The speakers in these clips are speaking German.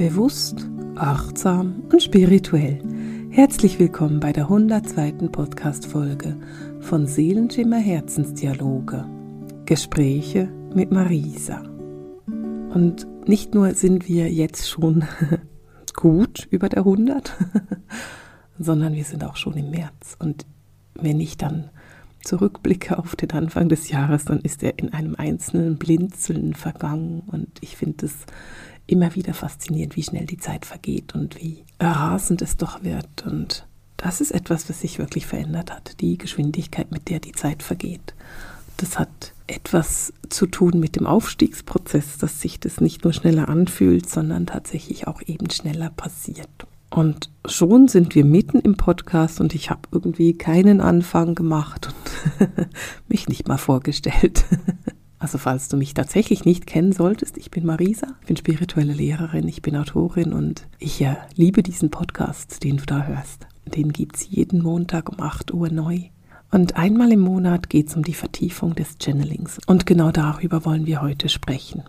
Bewusst, achtsam und spirituell. Herzlich willkommen bei der 102. Podcast-Folge von Seelenschimmer Herzensdialoge. Gespräche mit Marisa. Und nicht nur sind wir jetzt schon gut über der 100, sondern wir sind auch schon im März. Und wenn ich dann zurückblicke auf den Anfang des Jahres, dann ist er in einem einzelnen Blinzeln vergangen. Und ich finde es immer wieder faszinierend, wie schnell die Zeit vergeht und wie rasend es doch wird. Und das ist etwas, was sich wirklich verändert hat, die Geschwindigkeit, mit der die Zeit vergeht. Das hat etwas zu tun mit dem Aufstiegsprozess, dass sich das nicht nur schneller anfühlt, sondern tatsächlich auch eben schneller passiert. Und schon sind wir mitten im Podcast und ich habe irgendwie keinen Anfang gemacht und mich nicht mal vorgestellt. Also falls du mich tatsächlich nicht kennen solltest, ich bin Marisa, ich bin spirituelle Lehrerin, ich bin Autorin und ich äh, liebe diesen Podcast, den du da hörst. Den gibt es jeden Montag um 8 Uhr neu. Und einmal im Monat geht es um die Vertiefung des Channelings. Und genau darüber wollen wir heute sprechen.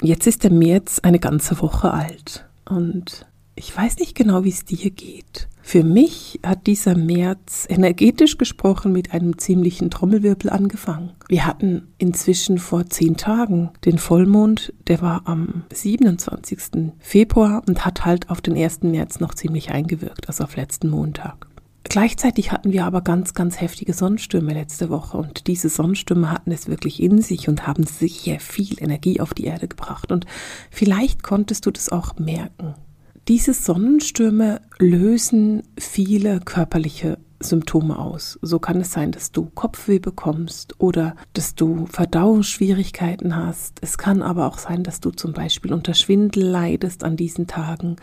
Jetzt ist der März eine ganze Woche alt. Und ich weiß nicht genau, wie es dir geht. Für mich hat dieser März energetisch gesprochen mit einem ziemlichen Trommelwirbel angefangen. Wir hatten inzwischen vor zehn Tagen den Vollmond, der war am 27. Februar und hat halt auf den 1. März noch ziemlich eingewirkt, also auf letzten Montag. Gleichzeitig hatten wir aber ganz, ganz heftige Sonnenstürme letzte Woche und diese Sonnenstürme hatten es wirklich in sich und haben sehr viel Energie auf die Erde gebracht. Und vielleicht konntest du das auch merken. Diese Sonnenstürme lösen viele körperliche Symptome aus. So kann es sein, dass du Kopfweh bekommst oder dass du Verdauungsschwierigkeiten hast. Es kann aber auch sein, dass du zum Beispiel unter Schwindel leidest an diesen Tagen.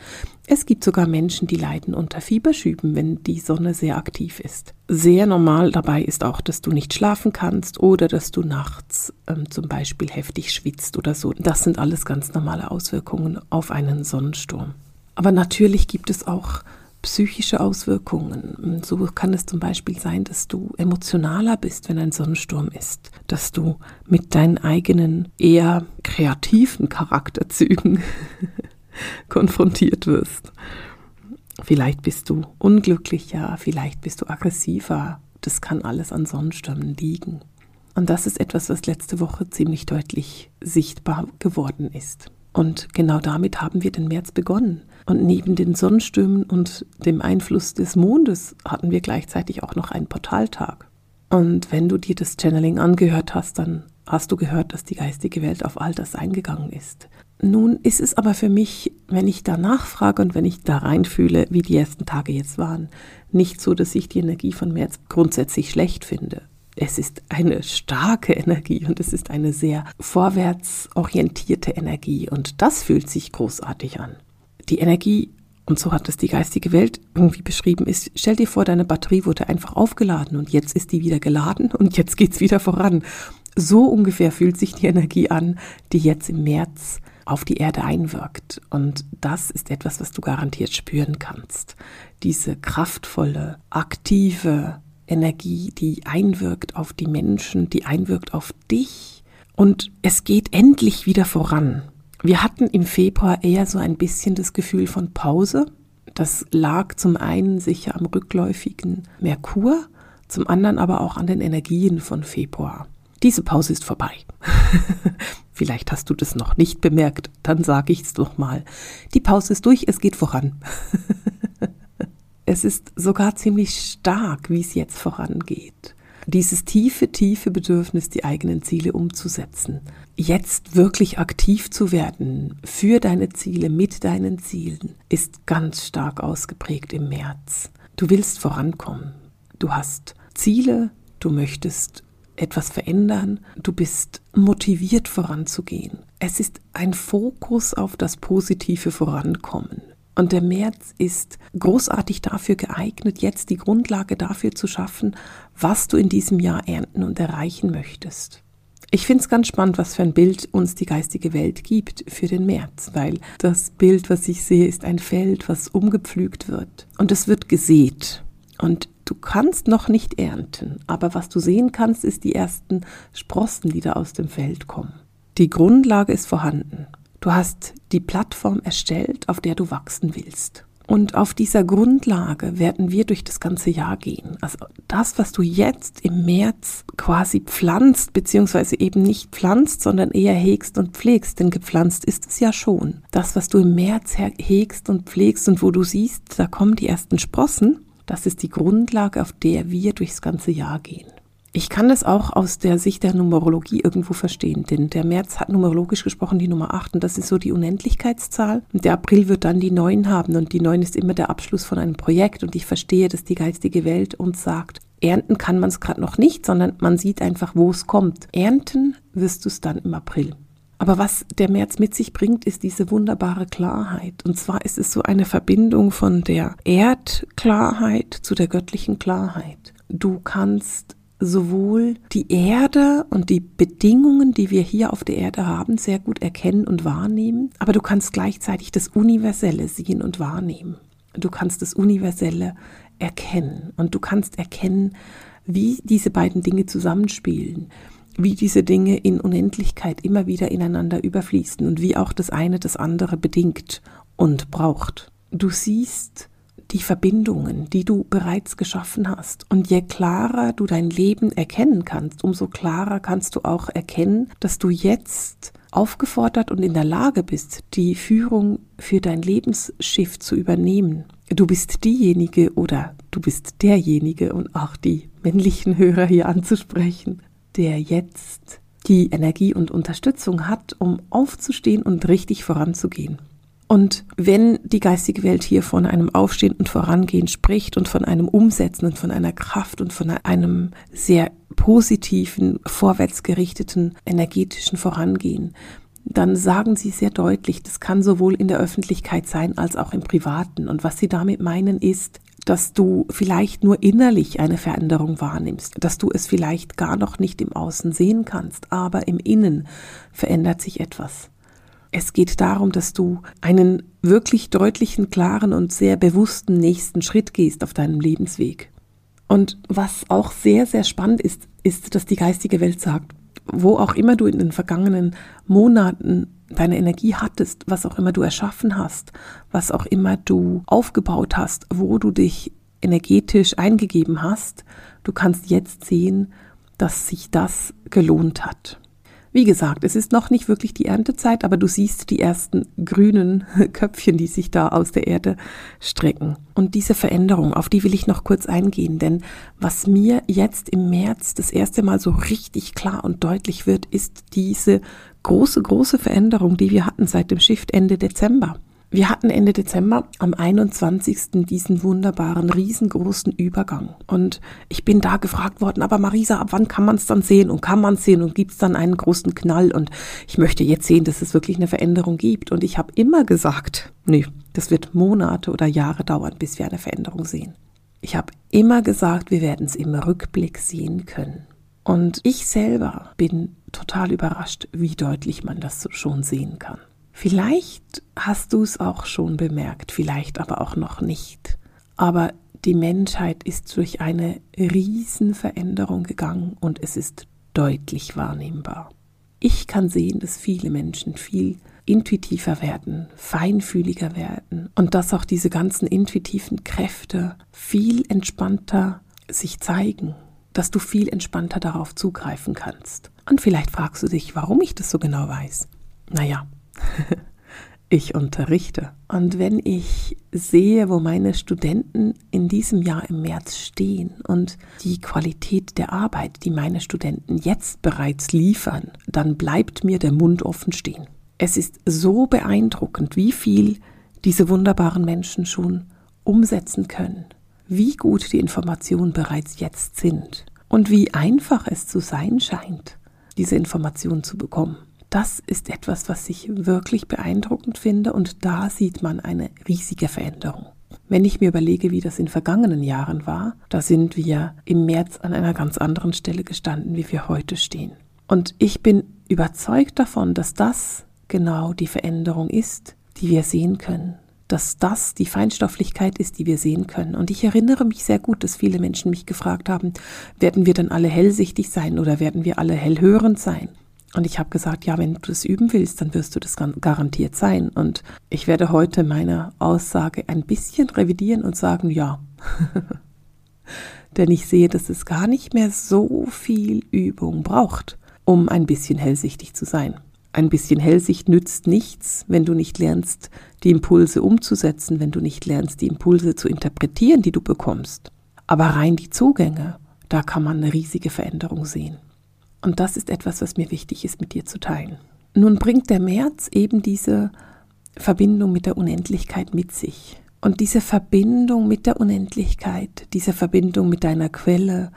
Es gibt sogar Menschen, die leiden unter Fieberschüben, wenn die Sonne sehr aktiv ist. Sehr normal dabei ist auch, dass du nicht schlafen kannst oder dass du nachts ähm, zum Beispiel heftig schwitzt oder so. Das sind alles ganz normale Auswirkungen auf einen Sonnensturm. Aber natürlich gibt es auch psychische Auswirkungen. So kann es zum Beispiel sein, dass du emotionaler bist, wenn ein Sonnensturm ist, dass du mit deinen eigenen eher kreativen Charakterzügen konfrontiert wirst. Vielleicht bist du unglücklicher, vielleicht bist du aggressiver. Das kann alles an Sonnenstürmen liegen. Und das ist etwas, was letzte Woche ziemlich deutlich sichtbar geworden ist. Und genau damit haben wir den März begonnen. Und neben den Sonnenstürmen und dem Einfluss des Mondes hatten wir gleichzeitig auch noch einen Portaltag. Und wenn du dir das Channeling angehört hast, dann hast du gehört, dass die geistige Welt auf all das eingegangen ist. Nun ist es aber für mich, wenn ich da nachfrage und wenn ich da reinfühle, wie die ersten Tage jetzt waren, nicht so, dass ich die Energie von März grundsätzlich schlecht finde es ist eine starke Energie und es ist eine sehr vorwärtsorientierte Energie und das fühlt sich großartig an. Die Energie, und so hat es die geistige Welt irgendwie beschrieben, ist, stell dir vor, deine Batterie wurde einfach aufgeladen und jetzt ist die wieder geladen und jetzt geht es wieder voran. So ungefähr fühlt sich die Energie an, die jetzt im März auf die Erde einwirkt. Und das ist etwas, was du garantiert spüren kannst. Diese kraftvolle, aktive, Energie, die einwirkt auf die Menschen, die einwirkt auf dich. Und es geht endlich wieder voran. Wir hatten im Februar eher so ein bisschen das Gefühl von Pause. Das lag zum einen sicher am rückläufigen Merkur, zum anderen aber auch an den Energien von Februar. Diese Pause ist vorbei. Vielleicht hast du das noch nicht bemerkt, dann sage ich es doch mal. Die Pause ist durch, es geht voran. Es ist sogar ziemlich stark, wie es jetzt vorangeht. Dieses tiefe, tiefe Bedürfnis, die eigenen Ziele umzusetzen. Jetzt wirklich aktiv zu werden für deine Ziele, mit deinen Zielen, ist ganz stark ausgeprägt im März. Du willst vorankommen. Du hast Ziele, du möchtest etwas verändern, du bist motiviert voranzugehen. Es ist ein Fokus auf das positive Vorankommen. Und der März ist großartig dafür geeignet, jetzt die Grundlage dafür zu schaffen, was du in diesem Jahr ernten und erreichen möchtest. Ich finde es ganz spannend, was für ein Bild uns die geistige Welt gibt für den März, weil das Bild, was ich sehe, ist ein Feld, was umgepflügt wird und es wird gesät. Und du kannst noch nicht ernten, aber was du sehen kannst, ist die ersten Sprossen, die da aus dem Feld kommen. Die Grundlage ist vorhanden. Du hast die Plattform erstellt, auf der du wachsen willst. Und auf dieser Grundlage werden wir durch das ganze Jahr gehen. Also das, was du jetzt im März quasi pflanzt, beziehungsweise eben nicht pflanzt, sondern eher hegst und pflegst, denn gepflanzt ist es ja schon. Das, was du im März hegst und pflegst und wo du siehst, da kommen die ersten Sprossen, das ist die Grundlage, auf der wir durchs ganze Jahr gehen. Ich kann das auch aus der Sicht der Numerologie irgendwo verstehen, denn der März hat numerologisch gesprochen die Nummer 8 und das ist so die Unendlichkeitszahl. Und der April wird dann die 9 haben und die 9 ist immer der Abschluss von einem Projekt und ich verstehe, dass die geistige Welt uns sagt, ernten kann man es gerade noch nicht, sondern man sieht einfach, wo es kommt. Ernten wirst du es dann im April. Aber was der März mit sich bringt, ist diese wunderbare Klarheit. Und zwar ist es so eine Verbindung von der Erdklarheit zu der göttlichen Klarheit. Du kannst sowohl die Erde und die Bedingungen, die wir hier auf der Erde haben, sehr gut erkennen und wahrnehmen, aber du kannst gleichzeitig das Universelle sehen und wahrnehmen. Du kannst das Universelle erkennen und du kannst erkennen, wie diese beiden Dinge zusammenspielen, wie diese Dinge in Unendlichkeit immer wieder ineinander überfließen und wie auch das eine das andere bedingt und braucht. Du siehst die Verbindungen, die du bereits geschaffen hast. Und je klarer du dein Leben erkennen kannst, umso klarer kannst du auch erkennen, dass du jetzt aufgefordert und in der Lage bist, die Führung für dein Lebensschiff zu übernehmen. Du bist diejenige oder du bist derjenige und auch die männlichen Hörer hier anzusprechen, der jetzt die Energie und Unterstützung hat, um aufzustehen und richtig voranzugehen. Und wenn die geistige Welt hier von einem Aufstehen und Vorangehen spricht und von einem Umsetzen und von einer Kraft und von einem sehr positiven, vorwärtsgerichteten, energetischen Vorangehen, dann sagen sie sehr deutlich, das kann sowohl in der Öffentlichkeit sein als auch im Privaten. Und was sie damit meinen ist, dass du vielleicht nur innerlich eine Veränderung wahrnimmst, dass du es vielleicht gar noch nicht im Außen sehen kannst, aber im Innen verändert sich etwas. Es geht darum, dass du einen wirklich deutlichen, klaren und sehr bewussten nächsten Schritt gehst auf deinem Lebensweg. Und was auch sehr, sehr spannend ist, ist, dass die geistige Welt sagt, wo auch immer du in den vergangenen Monaten deine Energie hattest, was auch immer du erschaffen hast, was auch immer du aufgebaut hast, wo du dich energetisch eingegeben hast, du kannst jetzt sehen, dass sich das gelohnt hat. Wie gesagt, es ist noch nicht wirklich die Erntezeit, aber du siehst die ersten grünen Köpfchen, die sich da aus der Erde strecken. Und diese Veränderung, auf die will ich noch kurz eingehen, denn was mir jetzt im März das erste Mal so richtig klar und deutlich wird, ist diese große, große Veränderung, die wir hatten seit dem Shift Ende Dezember. Wir hatten Ende Dezember am 21. diesen wunderbaren, riesengroßen Übergang. Und ich bin da gefragt worden, aber Marisa, ab wann kann man es dann sehen? Und kann man es sehen? Und gibt es dann einen großen Knall? Und ich möchte jetzt sehen, dass es wirklich eine Veränderung gibt. Und ich habe immer gesagt, nee, das wird Monate oder Jahre dauern, bis wir eine Veränderung sehen. Ich habe immer gesagt, wir werden es im Rückblick sehen können. Und ich selber bin total überrascht, wie deutlich man das schon sehen kann. Vielleicht hast du es auch schon bemerkt, vielleicht aber auch noch nicht. Aber die Menschheit ist durch eine Riesenveränderung gegangen und es ist deutlich wahrnehmbar. Ich kann sehen, dass viele Menschen viel intuitiver werden, feinfühliger werden und dass auch diese ganzen intuitiven Kräfte viel entspannter sich zeigen, dass du viel entspannter darauf zugreifen kannst. Und vielleicht fragst du dich, warum ich das so genau weiß. Naja, ich unterrichte. Und wenn ich sehe, wo meine Studenten in diesem Jahr im März stehen und die Qualität der Arbeit, die meine Studenten jetzt bereits liefern, dann bleibt mir der Mund offen stehen. Es ist so beeindruckend, wie viel diese wunderbaren Menschen schon umsetzen können, wie gut die Informationen bereits jetzt sind und wie einfach es zu sein scheint, diese Informationen zu bekommen. Das ist etwas, was ich wirklich beeindruckend finde und da sieht man eine riesige Veränderung. Wenn ich mir überlege, wie das in vergangenen Jahren war, da sind wir im März an einer ganz anderen Stelle gestanden, wie wir heute stehen. Und ich bin überzeugt davon, dass das genau die Veränderung ist, die wir sehen können. Dass das die Feinstofflichkeit ist, die wir sehen können. Und ich erinnere mich sehr gut, dass viele Menschen mich gefragt haben, werden wir dann alle hellsichtig sein oder werden wir alle hellhörend sein? Und ich habe gesagt, ja, wenn du das üben willst, dann wirst du das garantiert sein. Und ich werde heute meine Aussage ein bisschen revidieren und sagen, ja. Denn ich sehe, dass es gar nicht mehr so viel Übung braucht, um ein bisschen hellsichtig zu sein. Ein bisschen Hellsicht nützt nichts, wenn du nicht lernst, die Impulse umzusetzen, wenn du nicht lernst, die Impulse zu interpretieren, die du bekommst. Aber rein die Zugänge, da kann man eine riesige Veränderung sehen. Und das ist etwas, was mir wichtig ist, mit dir zu teilen. Nun bringt der März eben diese Verbindung mit der Unendlichkeit mit sich. Und diese Verbindung mit der Unendlichkeit, diese Verbindung mit deiner Quelle,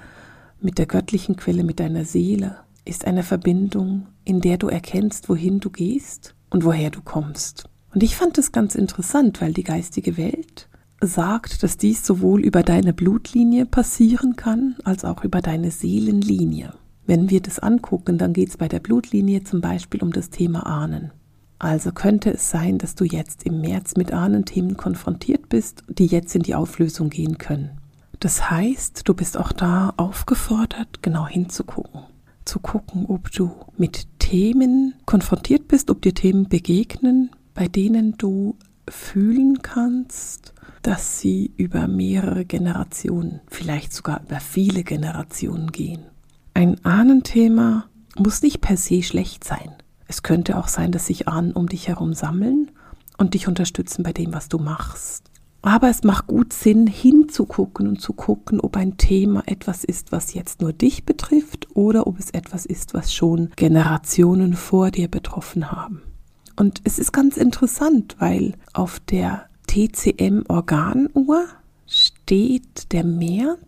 mit der göttlichen Quelle, mit deiner Seele, ist eine Verbindung, in der du erkennst, wohin du gehst und woher du kommst. Und ich fand es ganz interessant, weil die geistige Welt sagt, dass dies sowohl über deine Blutlinie passieren kann, als auch über deine Seelenlinie. Wenn wir das angucken, dann geht es bei der Blutlinie zum Beispiel um das Thema Ahnen. Also könnte es sein, dass du jetzt im März mit Ahnenthemen konfrontiert bist, die jetzt in die Auflösung gehen können. Das heißt, du bist auch da aufgefordert, genau hinzugucken. Zu gucken, ob du mit Themen konfrontiert bist, ob dir Themen begegnen, bei denen du fühlen kannst, dass sie über mehrere Generationen, vielleicht sogar über viele Generationen gehen. Ein Ahnenthema muss nicht per se schlecht sein. Es könnte auch sein, dass sich Ahnen um dich herum sammeln und dich unterstützen bei dem, was du machst. Aber es macht gut Sinn, hinzugucken und zu gucken, ob ein Thema etwas ist, was jetzt nur dich betrifft oder ob es etwas ist, was schon Generationen vor dir betroffen haben. Und es ist ganz interessant, weil auf der TCM-Organuhr steht der März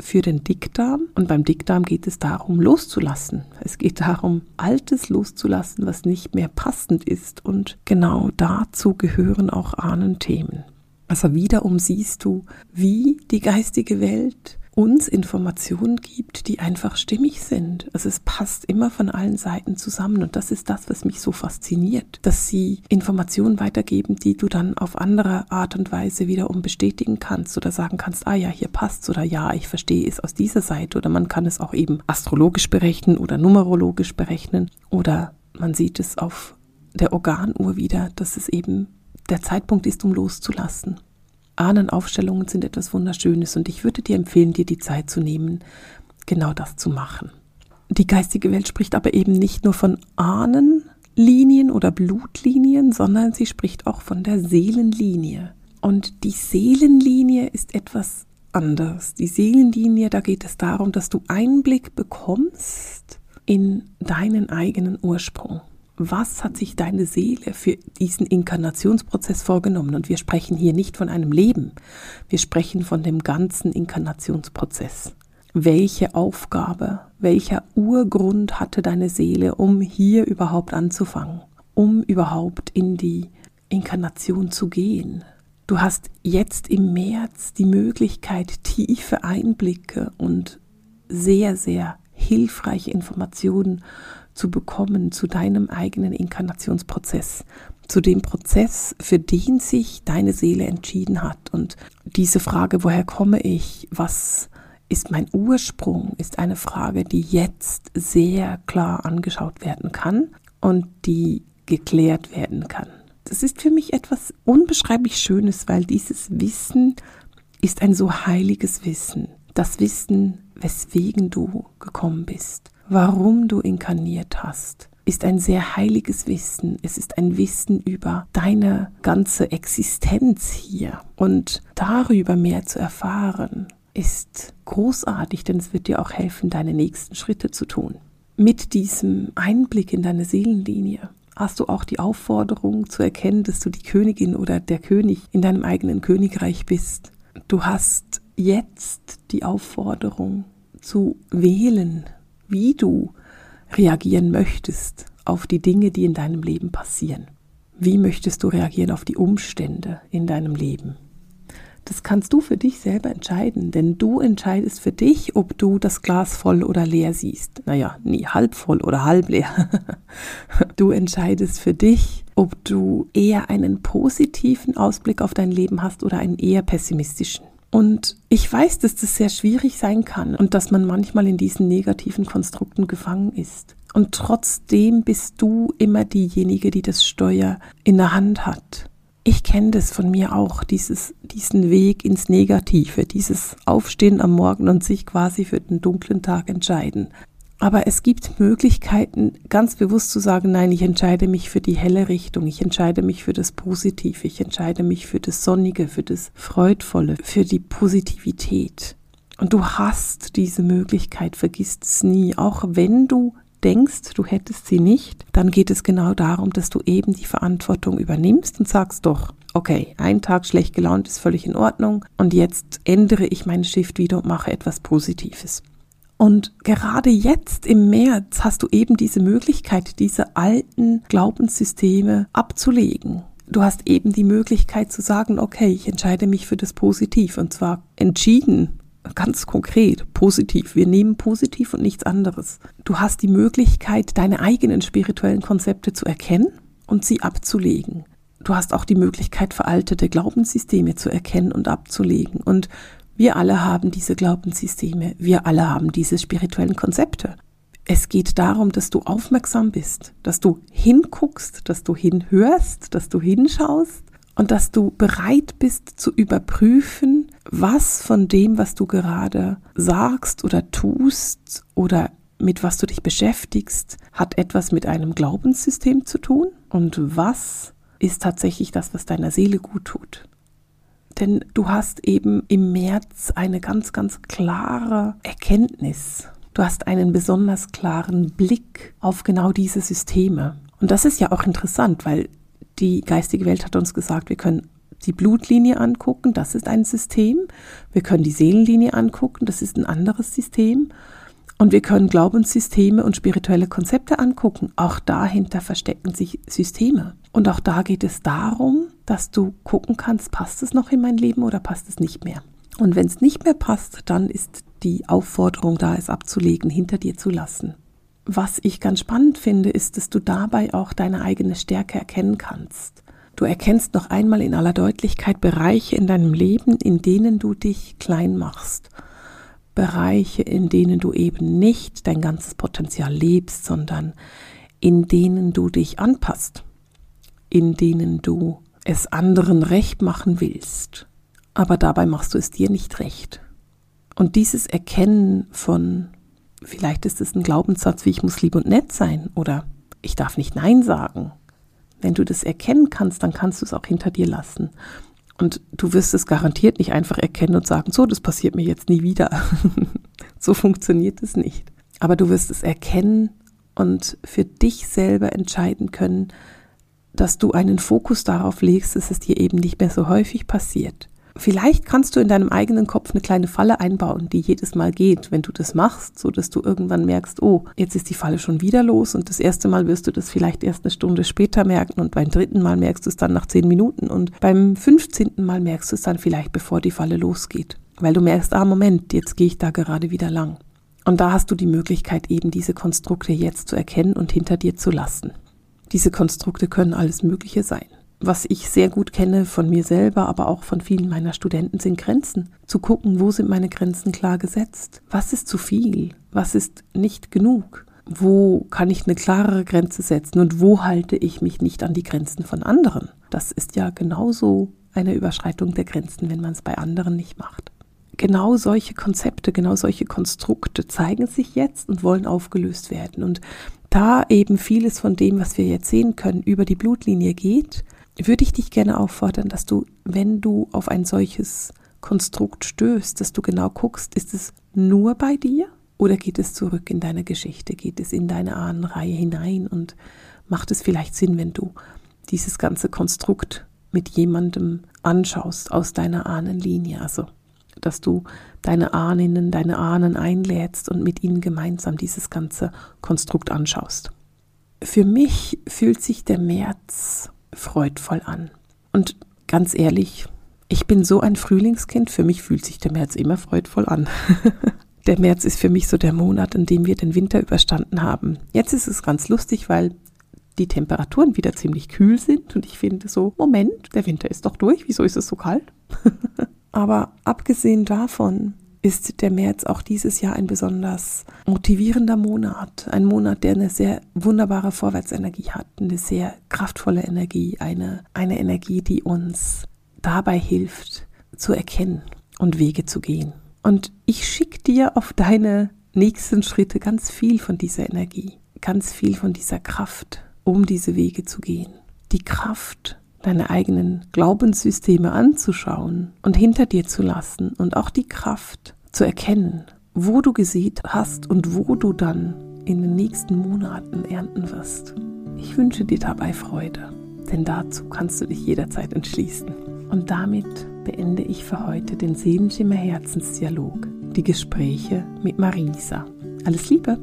für den Dickdarm und beim Dickdarm geht es darum, loszulassen. Es geht darum, Altes loszulassen, was nicht mehr passend ist und genau dazu gehören auch Ahnenthemen. Also wiederum siehst du, wie die geistige Welt uns Informationen gibt, die einfach stimmig sind. Also es passt immer von allen Seiten zusammen und das ist das, was mich so fasziniert, dass sie Informationen weitergeben, die du dann auf andere Art und Weise wiederum bestätigen kannst oder sagen kannst, ah ja, hier passt oder ja, ich verstehe es aus dieser Seite oder man kann es auch eben astrologisch berechnen oder numerologisch berechnen oder man sieht es auf der Organuhr wieder, dass es eben der Zeitpunkt ist, um loszulassen. Ahnenaufstellungen sind etwas Wunderschönes und ich würde dir empfehlen, dir die Zeit zu nehmen, genau das zu machen. Die geistige Welt spricht aber eben nicht nur von Ahnenlinien oder Blutlinien, sondern sie spricht auch von der Seelenlinie. Und die Seelenlinie ist etwas anders. Die Seelenlinie, da geht es darum, dass du Einblick bekommst in deinen eigenen Ursprung was hat sich deine Seele für diesen Inkarnationsprozess vorgenommen? Und wir sprechen hier nicht von einem Leben, wir sprechen von dem ganzen Inkarnationsprozess. Welche Aufgabe, welcher Urgrund hatte deine Seele, um hier überhaupt anzufangen, um überhaupt in die Inkarnation zu gehen? Du hast jetzt im März die Möglichkeit, tiefe Einblicke und sehr, sehr hilfreiche Informationen zu bekommen zu deinem eigenen Inkarnationsprozess, zu dem Prozess, für den sich deine Seele entschieden hat. Und diese Frage, woher komme ich, was ist mein Ursprung, ist eine Frage, die jetzt sehr klar angeschaut werden kann und die geklärt werden kann. Das ist für mich etwas unbeschreiblich Schönes, weil dieses Wissen ist ein so heiliges Wissen. Das Wissen, weswegen du gekommen bist warum du inkarniert hast, ist ein sehr heiliges Wissen. Es ist ein Wissen über deine ganze Existenz hier. Und darüber mehr zu erfahren, ist großartig, denn es wird dir auch helfen, deine nächsten Schritte zu tun. Mit diesem Einblick in deine Seelenlinie hast du auch die Aufforderung zu erkennen, dass du die Königin oder der König in deinem eigenen Königreich bist. Du hast jetzt die Aufforderung zu wählen, wie du reagieren möchtest auf die Dinge, die in deinem Leben passieren. Wie möchtest du reagieren auf die Umstände in deinem Leben? Das kannst du für dich selber entscheiden, denn du entscheidest für dich, ob du das Glas voll oder leer siehst. Naja, nie halb voll oder halb leer. du entscheidest für dich, ob du eher einen positiven Ausblick auf dein Leben hast oder einen eher pessimistischen. Und ich weiß, dass das sehr schwierig sein kann und dass man manchmal in diesen negativen Konstrukten gefangen ist. Und trotzdem bist du immer diejenige, die das Steuer in der Hand hat. Ich kenne das von mir auch, dieses, diesen Weg ins Negative, dieses Aufstehen am Morgen und sich quasi für den dunklen Tag entscheiden. Aber es gibt Möglichkeiten, ganz bewusst zu sagen, nein, ich entscheide mich für die helle Richtung, ich entscheide mich für das Positive, ich entscheide mich für das Sonnige, für das Freudvolle, für die Positivität. Und du hast diese Möglichkeit, vergiss es nie, auch wenn du denkst, du hättest sie nicht, dann geht es genau darum, dass du eben die Verantwortung übernimmst und sagst doch, okay, ein Tag schlecht gelaunt ist völlig in Ordnung und jetzt ändere ich meinen Shift wieder und mache etwas Positives. Und gerade jetzt im März hast du eben diese Möglichkeit, diese alten Glaubenssysteme abzulegen. Du hast eben die Möglichkeit zu sagen, okay, ich entscheide mich für das Positiv und zwar entschieden ganz konkret, positiv. Wir nehmen positiv und nichts anderes. Du hast die Möglichkeit, deine eigenen spirituellen Konzepte zu erkennen und sie abzulegen. Du hast auch die Möglichkeit, veraltete Glaubenssysteme zu erkennen und abzulegen. Und wir alle haben diese Glaubenssysteme. Wir alle haben diese spirituellen Konzepte. Es geht darum, dass du aufmerksam bist, dass du hinguckst, dass du hinhörst, dass du hinschaust und dass du bereit bist zu überprüfen, was von dem, was du gerade sagst oder tust oder mit was du dich beschäftigst, hat etwas mit einem Glaubenssystem zu tun und was ist tatsächlich das, was deiner Seele gut tut. Denn du hast eben im März eine ganz, ganz klare Erkenntnis. Du hast einen besonders klaren Blick auf genau diese Systeme. Und das ist ja auch interessant, weil die geistige Welt hat uns gesagt, wir können die Blutlinie angucken, das ist ein System. Wir können die Seelenlinie angucken, das ist ein anderes System. Und wir können Glaubenssysteme und spirituelle Konzepte angucken. Auch dahinter verstecken sich Systeme. Und auch da geht es darum, dass du gucken kannst, passt es noch in mein Leben oder passt es nicht mehr. Und wenn es nicht mehr passt, dann ist die Aufforderung da, es abzulegen, hinter dir zu lassen. Was ich ganz spannend finde, ist, dass du dabei auch deine eigene Stärke erkennen kannst. Du erkennst noch einmal in aller Deutlichkeit Bereiche in deinem Leben, in denen du dich klein machst. Bereiche, in denen du eben nicht dein ganzes Potenzial lebst, sondern in denen du dich anpasst, in denen du es anderen recht machen willst, aber dabei machst du es dir nicht recht. Und dieses Erkennen von Vielleicht ist es ein Glaubenssatz wie ich muss lieb und nett sein oder ich darf nicht Nein sagen. Wenn du das erkennen kannst, dann kannst du es auch hinter dir lassen. Und du wirst es garantiert nicht einfach erkennen und sagen, so, das passiert mir jetzt nie wieder. so funktioniert es nicht. Aber du wirst es erkennen und für dich selber entscheiden können, dass du einen Fokus darauf legst, dass es dir eben nicht mehr so häufig passiert. Vielleicht kannst du in deinem eigenen Kopf eine kleine Falle einbauen, die jedes Mal geht, wenn du das machst, so dass du irgendwann merkst, oh, jetzt ist die Falle schon wieder los und das erste Mal wirst du das vielleicht erst eine Stunde später merken und beim dritten Mal merkst du es dann nach zehn Minuten und beim fünfzehnten Mal merkst du es dann vielleicht, bevor die Falle losgeht, weil du merkst, ah, Moment, jetzt gehe ich da gerade wieder lang. Und da hast du die Möglichkeit, eben diese Konstrukte jetzt zu erkennen und hinter dir zu lassen. Diese Konstrukte können alles Mögliche sein was ich sehr gut kenne von mir selber, aber auch von vielen meiner Studenten, sind Grenzen. Zu gucken, wo sind meine Grenzen klar gesetzt? Was ist zu viel? Was ist nicht genug? Wo kann ich eine klarere Grenze setzen und wo halte ich mich nicht an die Grenzen von anderen? Das ist ja genauso eine Überschreitung der Grenzen, wenn man es bei anderen nicht macht. Genau solche Konzepte, genau solche Konstrukte zeigen sich jetzt und wollen aufgelöst werden. Und da eben vieles von dem, was wir jetzt sehen können, über die Blutlinie geht, würde ich dich gerne auffordern, dass du, wenn du auf ein solches Konstrukt stößt, dass du genau guckst, ist es nur bei dir oder geht es zurück in deine Geschichte, geht es in deine Ahnenreihe hinein und macht es vielleicht Sinn, wenn du dieses ganze Konstrukt mit jemandem anschaust aus deiner Ahnenlinie, also dass du deine Ahninnen, deine Ahnen einlädst und mit ihnen gemeinsam dieses ganze Konstrukt anschaust. Für mich fühlt sich der März freudvoll an. Und ganz ehrlich, ich bin so ein Frühlingskind, für mich fühlt sich der März immer freudvoll an. der März ist für mich so der Monat, in dem wir den Winter überstanden haben. Jetzt ist es ganz lustig, weil die Temperaturen wieder ziemlich kühl sind und ich finde so, Moment, der Winter ist doch durch, wieso ist es so kalt? Aber abgesehen davon ist der März auch dieses Jahr ein besonders motivierender Monat. Ein Monat, der eine sehr wunderbare Vorwärtsenergie hat, eine sehr kraftvolle Energie, eine, eine Energie, die uns dabei hilft, zu erkennen und Wege zu gehen. Und ich schicke dir auf deine nächsten Schritte ganz viel von dieser Energie, ganz viel von dieser Kraft, um diese Wege zu gehen. Die Kraft, deine eigenen Glaubenssysteme anzuschauen und hinter dir zu lassen und auch die Kraft zu erkennen, wo du gesät hast und wo du dann in den nächsten Monaten ernten wirst. Ich wünsche dir dabei Freude, denn dazu kannst du dich jederzeit entschließen. Und damit beende ich für heute den Seelenschimmer Herzensdialog, die Gespräche mit Marisa. Alles Liebe!